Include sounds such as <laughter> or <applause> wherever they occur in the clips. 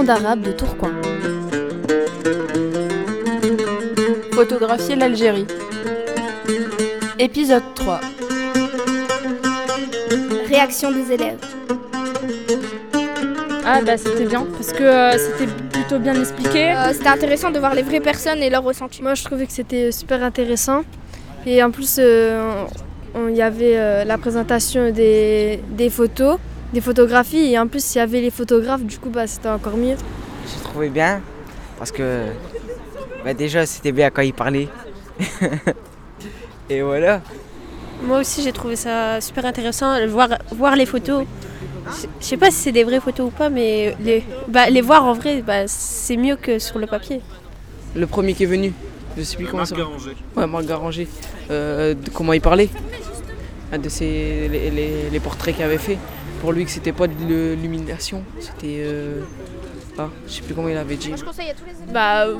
monde arabe de Tourcoing. Photographier l'Algérie. Épisode 3. Réaction des élèves. Ah bah c'était bien parce que euh, c'était plutôt bien expliqué. Euh, C'était intéressant de voir les vraies personnes et leurs ressentis. Moi, je trouvais que c'était super intéressant. Et en plus, euh, on- il y avait euh, la présentation des, des photos, des photographies. Et en plus, il y avait les photographes. Du coup, bah, c'était encore mieux. J'ai trouvé bien parce que bah, déjà c'était bien quand il parlait. <laughs> Et voilà. Moi aussi, j'ai trouvé ça super intéressant, voir, voir les photos. Je- sais pas si c'est des vraies photos ou pas, mais les, bah, les voir en vrai, bah, c'est mieux que sur le papier. Le premier qui est venu, je sais plus comment ça s'appelle. Ouais, Marc Garanger. Euh, de comment il parlait. De ses, les, les- les portraits qu'il avait fait. Pour lui, que c'était pas de l'illumination, c'était. euh, ah, je sais plus comment il avait dit. je conseille à tous les élèves. Bah, euh,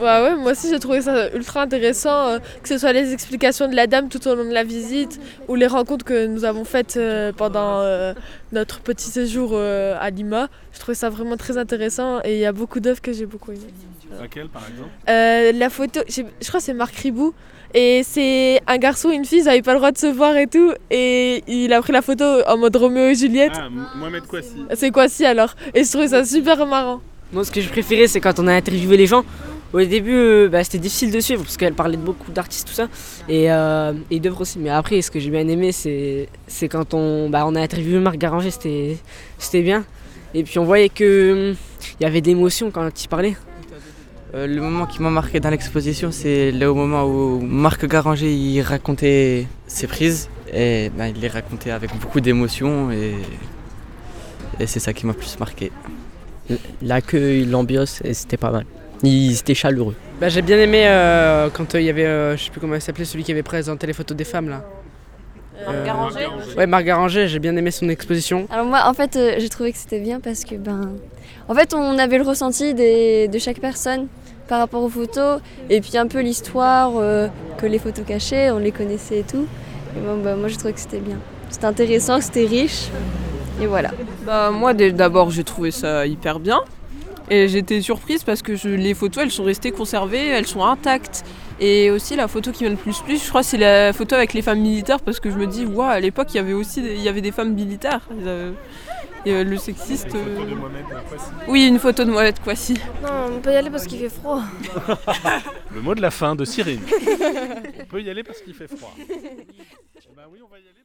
bah ouais, moi aussi, j'ai trouvé ça ultra intéressant. euh, que ce soit les explications de la dame tout au long de la visite ou les rencontres que nous avons faites euh, pendant euh, notre petit séjour euh, à Lima. Je trouvais ça vraiment très intéressant. Et il y a beaucoup d'œuvres que j'ai beaucoup aimées. Laquelle par exemple Euh, la photo, je, je crois que c'est Marc Ribou. Et c'est un garçon et une fille, ils n'avaient pas le droit de se voir et tout. Et il a pris la photo en mode Roméo et Juliette. Ah, Mohamed Kouassi. C'est quoi si alors Et je trouvais ça super marrant. Moi, ce que je préférais, c'est quand on a interviewé les gens. Au début, euh, bah, c'était difficile de suivre parce qu'elle parlait de beaucoup d'artistes, tout ça. Et, euh, et d'œuvres aussi. Mais après, ce que j'ai bien aimé, c'est c'est quand on, bah, on a interviewé Marc Garanger, c'était c'était bien. Et puis on voyait que hum, il y avait d'émotions quand il parlait. Euh, le moment qui m'a marqué dans l'exposition, c'est le moment où Marc Garanger il racontait ses prises et ben, il les racontait avec beaucoup d'émotion et, et c'est ça qui m'a plus marqué. L'accueil, l'ambiance, et c'était pas mal. Ils étaient chaleureux. Bah, j'ai bien aimé euh, quand euh, il y avait, euh, je sais plus comment il s'appelait, celui qui avait présenté les photos des femmes là. Euh, Garanger Ouais, Marc Garanger, j'ai bien aimé son exposition. Alors moi, en fait, euh, j'ai trouvé que c'était bien parce que, ben, en fait, on avait le ressenti des- de chaque personne par rapport aux photos et puis un peu l'histoire euh, que les photos cachaient, on les connaissait et tout. Et bon, bah, moi, j'ai trouvé que c'était bien. C'était intéressant, c'était riche et voilà. Bah moi d'abord j'ai trouvé ça hyper bien et j'étais surprise parce que je- les photos elles sont restées conservées, elles sont intactes et aussi la photo qui vient le plus plus je crois c'est la photo avec les femmes militaires parce que je me dis waouh à l'époque il y avait aussi des, il y avait des femmes militaires et, euh, le sexiste Une photo euh, de Mohamed Kouassi. oui une photo de Mohamed Kouassi Non, on peut y aller parce qu'il fait froid. Le mot de la fin de Cyril. <laughs> on peut y aller parce qu'il fait froid. bah <laughs> oui, on va y aller.